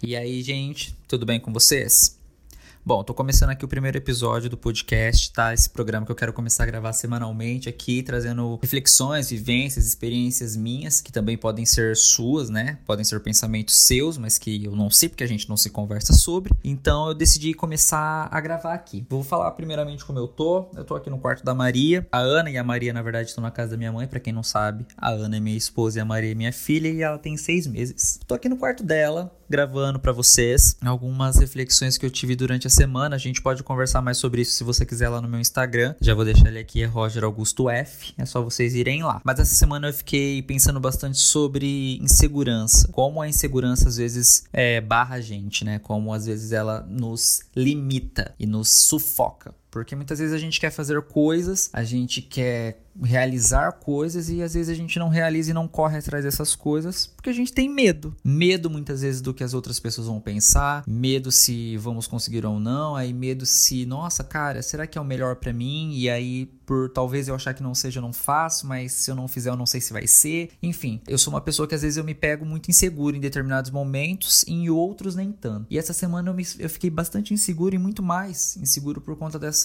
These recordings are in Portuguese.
E aí, gente, tudo bem com vocês? Bom, tô começando aqui o primeiro episódio do podcast, tá? Esse programa que eu quero começar a gravar semanalmente aqui, trazendo reflexões, vivências, experiências minhas, que também podem ser suas, né? Podem ser pensamentos seus, mas que eu não sei porque a gente não se conversa sobre. Então eu decidi começar a gravar aqui. Vou falar primeiramente como eu tô. Eu tô aqui no quarto da Maria. A Ana e a Maria, na verdade, estão na casa da minha mãe, para quem não sabe. A Ana é minha esposa e a Maria é minha filha, e ela tem seis meses. Tô aqui no quarto dela, gravando para vocês algumas reflexões que eu tive durante a semana. A gente pode conversar mais sobre isso se você quiser lá no meu Instagram. Já vou deixar ele aqui, é Roger Augusto F. É só vocês irem lá. Mas essa semana eu fiquei pensando bastante sobre insegurança. Como a insegurança às vezes é, barra a gente, né? Como às vezes ela nos limita e nos sufoca. Porque muitas vezes a gente quer fazer coisas, a gente quer realizar coisas e às vezes a gente não realiza e não corre atrás dessas coisas porque a gente tem medo. Medo muitas vezes do que as outras pessoas vão pensar, medo se vamos conseguir ou não, aí medo se, nossa, cara, será que é o melhor para mim? E aí por talvez eu achar que não seja, eu não faço, mas se eu não fizer, eu não sei se vai ser. Enfim, eu sou uma pessoa que às vezes eu me pego muito inseguro em determinados momentos e em outros nem tanto. E essa semana eu, me, eu fiquei bastante inseguro e muito mais inseguro por conta dessa,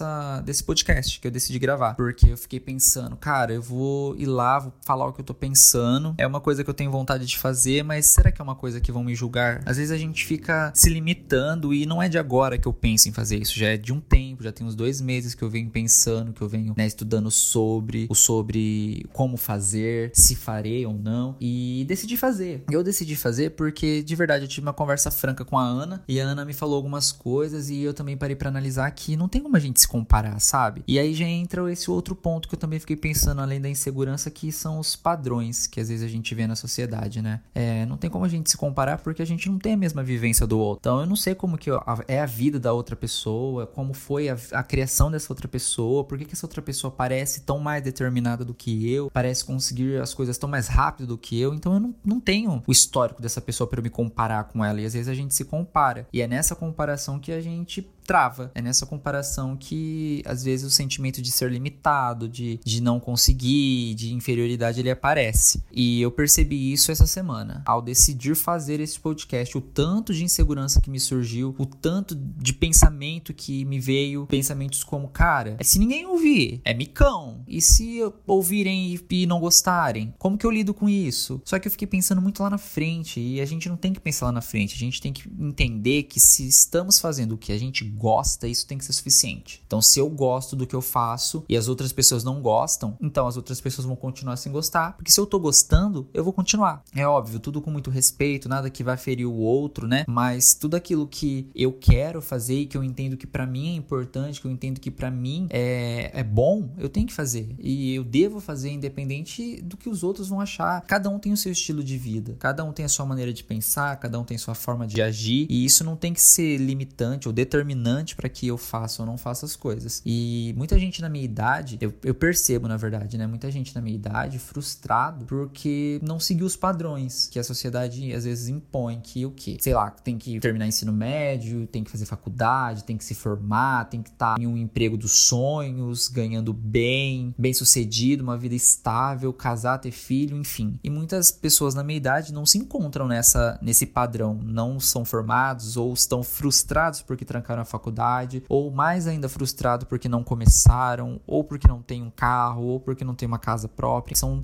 desse podcast que eu decidi gravar. Porque eu fiquei pensando, cara, eu vou ir lá, vou falar o que eu tô pensando. É uma coisa que eu tenho vontade de fazer, mas será que é uma coisa que vão me julgar? Às vezes a gente fica se limitando e não é de agora que eu penso em fazer isso, já é de um tempo, já tem uns dois meses que eu venho pensando, que eu venho né, estudando sobre o sobre como fazer, se farei ou não, e decidi fazer. Eu decidi fazer porque de verdade eu tive uma conversa franca com a Ana e a Ana me falou algumas coisas e eu também parei para analisar que não tem como a gente se comparar, sabe? E aí já entra esse outro ponto que eu também fiquei pensando além da insegurança que são os padrões que às vezes a gente vê na sociedade, né? É, não tem como a gente se comparar porque a gente não tem a mesma vivência do outro. Então eu não sei como que é a vida da outra pessoa, como foi a, a criação dessa outra pessoa, por que, que essa outra pessoa parece tão mais determinada do que eu, parece conseguir as coisas tão mais rápido do que eu. Então eu não, não tenho o histórico dessa pessoa para eu me comparar com ela. E às vezes a gente se compara. E é nessa comparação que a gente trava. É nessa comparação que às vezes o sentimento de ser limitado, de, de não conseguir, de inferioridade ele aparece. E eu percebi isso essa semana ao decidir fazer esse podcast, o tanto de insegurança que me surgiu, o tanto de pensamento que me veio, pensamentos como, cara, se ninguém ouvir, é micão. E se ouvirem e não gostarem, como que eu lido com isso? Só que eu fiquei pensando muito lá na frente e a gente não tem que pensar lá na frente, a gente tem que entender que se estamos fazendo o que a gente gosta, isso tem que ser suficiente. Então, se eu gosto do que eu faço e as outras pessoas não gostam, então as outras pessoas vão continuar sem gostar, porque se eu tô gostando, eu vou continuar. É óbvio, tudo com muito respeito, nada que vai ferir o outro, né? Mas tudo aquilo que eu quero fazer e que eu entendo que para mim é importante, que eu entendo que para mim é, é bom, eu tenho que fazer. E eu devo fazer independente do que os outros vão achar. Cada um tem o seu estilo de vida, cada um tem a sua maneira de pensar, cada um tem a sua forma de agir, e isso não tem que ser limitante ou determinante determinante para que eu faça ou não faça as coisas. E muita gente na minha idade, eu, eu percebo na verdade, né? Muita gente na minha idade frustrado porque não seguiu os padrões que a sociedade às vezes impõe, que o quê? Sei lá, tem que terminar ensino médio, tem que fazer faculdade, tem que se formar, tem que estar tá em um emprego dos sonhos, ganhando bem, bem sucedido, uma vida estável, casar, ter filho, enfim. E muitas pessoas na minha idade não se encontram nessa nesse padrão, não são formados ou estão frustrados porque trancaram a faculdade, ou mais ainda frustrado porque não começaram, ou porque não tem um carro, ou porque não tem uma casa própria. São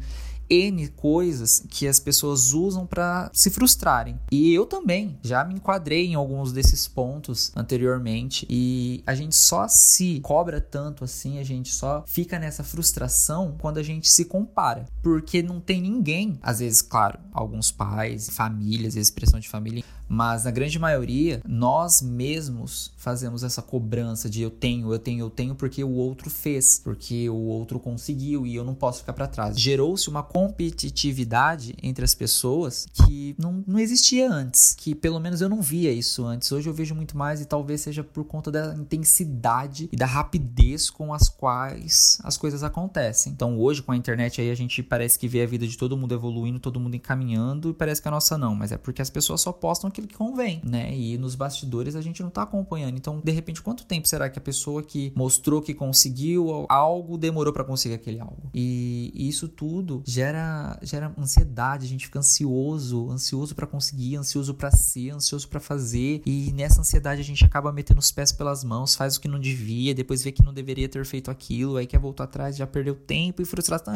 N coisas que as pessoas usam para se frustrarem. E eu também já me enquadrei em alguns desses pontos anteriormente. E a gente só se cobra tanto assim, a gente só fica nessa frustração quando a gente se compara. Porque não tem ninguém, às vezes, claro, alguns pais, famílias, expressão de família, mas na grande maioria, nós mesmos fazemos essa cobrança de eu tenho, eu tenho, eu tenho porque o outro fez, porque o outro conseguiu e eu não posso ficar para trás. Gerou-se uma competitividade entre as pessoas que não, não existia antes, que pelo menos eu não via isso antes. Hoje eu vejo muito mais e talvez seja por conta da intensidade e da rapidez com as quais as coisas acontecem. Então hoje com a internet aí a gente parece que vê a vida de todo mundo evoluindo, todo mundo encaminhando e parece que a nossa não, mas é porque as pessoas só postam aquilo que convém, né? E nos bastidores a gente não tá acompanhando. Então, de repente, quanto tempo será que a pessoa que mostrou que conseguiu algo demorou para conseguir aquele algo? E isso tudo gera gera, gera ansiedade, a gente fica ansioso, ansioso para conseguir, ansioso para ser, ansioso para fazer. E nessa ansiedade a gente acaba metendo os pés pelas mãos, faz o que não devia, depois vê que não deveria ter feito aquilo, aí quer voltar atrás, já perdeu tempo e frustração.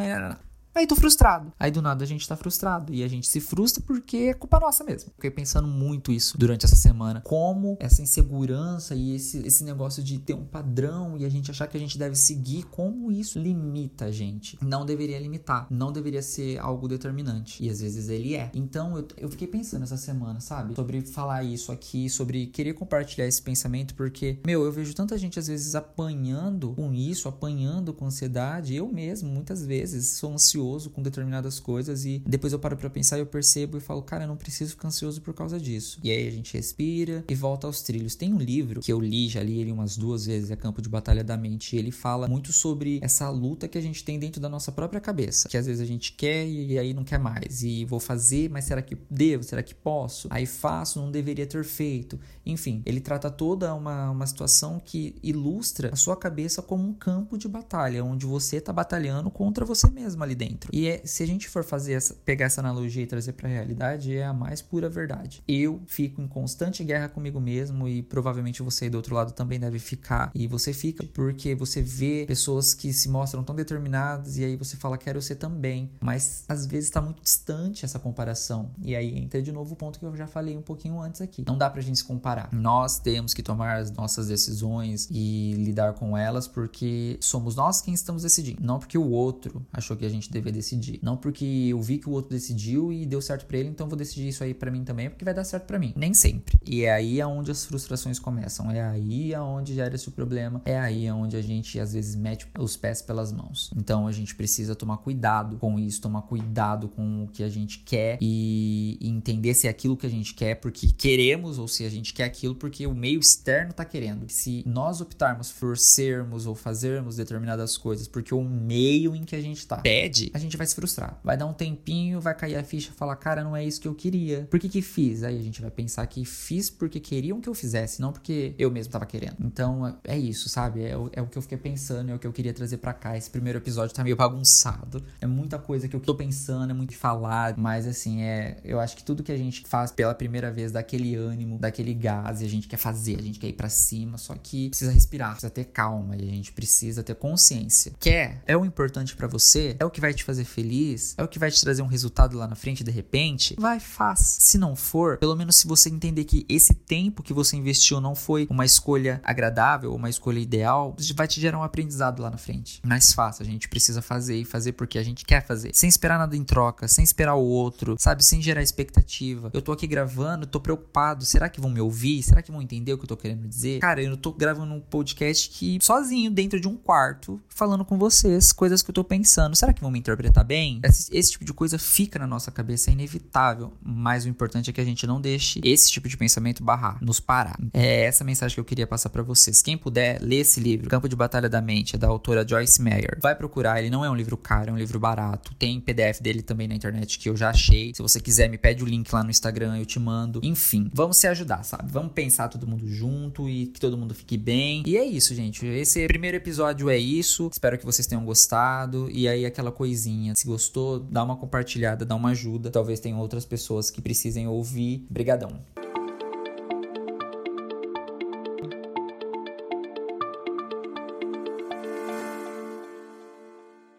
Aí tô frustrado. Aí do nada a gente tá frustrado. E a gente se frustra porque é culpa nossa mesmo. Fiquei pensando muito isso durante essa semana. Como essa insegurança e esse, esse negócio de ter um padrão e a gente achar que a gente deve seguir, como isso limita a gente. Não deveria limitar. Não deveria ser algo determinante. E às vezes ele é. Então eu, eu fiquei pensando essa semana, sabe? Sobre falar isso aqui, sobre querer compartilhar esse pensamento, porque, meu, eu vejo tanta gente às vezes apanhando com isso, apanhando com ansiedade. Eu mesmo, muitas vezes, sou ansioso ansioso com determinadas coisas e depois eu paro para pensar e eu percebo e falo, cara, eu não preciso ficar ansioso por causa disso. E aí a gente respira e volta aos trilhos. Tem um livro que eu li, já li ele umas duas vezes, é Campo de Batalha da Mente, e ele fala muito sobre essa luta que a gente tem dentro da nossa própria cabeça, que às vezes a gente quer e aí não quer mais, e vou fazer, mas será que devo? Será que posso? Aí faço, não deveria ter feito. Enfim, ele trata toda uma, uma situação que ilustra a sua cabeça como um campo de batalha, onde você está batalhando contra você mesmo ali dentro dentro. E é, se a gente for fazer essa, pegar essa analogia e trazer para a realidade, é a mais pura verdade. Eu fico em constante guerra comigo mesmo e provavelmente você aí do outro lado também deve ficar. E você fica porque você vê pessoas que se mostram tão determinadas e aí você fala quero ser também, mas às vezes está muito distante essa comparação. E aí entra de novo o ponto que eu já falei um pouquinho antes aqui. Não dá pra gente se comparar. Nós temos que tomar as nossas decisões e lidar com elas porque somos nós quem estamos decidindo, não porque o outro achou que a gente deveria decidir. Não porque eu vi que o outro decidiu e deu certo para ele, então vou decidir isso aí para mim também, porque vai dar certo para mim. Nem sempre. E é aí aonde as frustrações começam. É aí aonde gera esse problema. É aí aonde a gente às vezes mete os pés pelas mãos. Então a gente precisa tomar cuidado com isso, tomar cuidado com o que a gente quer e entender se é aquilo que a gente quer porque queremos ou se a gente quer aquilo porque o meio externo tá querendo. Se nós optarmos por sermos ou fazermos determinadas coisas porque o meio em que a gente tá pede, a gente vai se frustrar. Vai dar um tempinho, vai cair a ficha e falar, cara, não é isso que eu queria. Por que que fiz? Aí a gente vai pensar que fiz porque queriam que eu fizesse, não porque eu mesmo tava querendo. Então é isso, sabe? É o, é o que eu fiquei pensando, é o que eu queria trazer para cá. Esse primeiro episódio tá meio bagunçado. É muita coisa que eu tô pensando, é muito de falar, mas assim, é. Eu acho que tudo que a gente faz pela primeira vez dá aquele ânimo, daquele gás, e a gente quer fazer, a gente quer ir para cima, só que precisa respirar, precisa ter calma, e a gente precisa ter consciência. Quer é o importante para você, é o que vai te te fazer feliz, é o que vai te trazer um resultado lá na frente de repente, vai, faz. Se não for, pelo menos se você entender que esse tempo que você investiu não foi uma escolha agradável, uma escolha ideal, vai te gerar um aprendizado lá na frente. Mais fácil, a gente precisa fazer e fazer porque a gente quer fazer, sem esperar nada em troca, sem esperar o outro, sabe, sem gerar expectativa. Eu tô aqui gravando, tô preocupado, será que vão me ouvir? Será que vão entender o que eu tô querendo dizer? Cara, eu tô gravando um podcast que sozinho dentro de um quarto, falando com vocês, coisas que eu tô pensando. Será que vão me interpretar bem, esse, esse, tipo de coisa fica na nossa cabeça, é inevitável. Mas o importante é que a gente não deixe esse tipo de pensamento barrar, nos parar. É essa mensagem que eu queria passar para vocês. Quem puder, lê esse livro, Campo de Batalha da Mente, é da autora Joyce Meyer. Vai procurar, ele não é um livro caro, é um livro barato. Tem PDF dele também na internet que eu já achei. Se você quiser, me pede o link lá no Instagram, eu te mando. Enfim, vamos se ajudar, sabe? Vamos pensar todo mundo junto e que todo mundo fique bem. E é isso, gente. Esse primeiro episódio é isso. Espero que vocês tenham gostado. E aí, aquela coisinha se gostou, dá uma compartilhada, dá uma ajuda. Talvez tenham outras pessoas que precisem ouvir. Brigadão.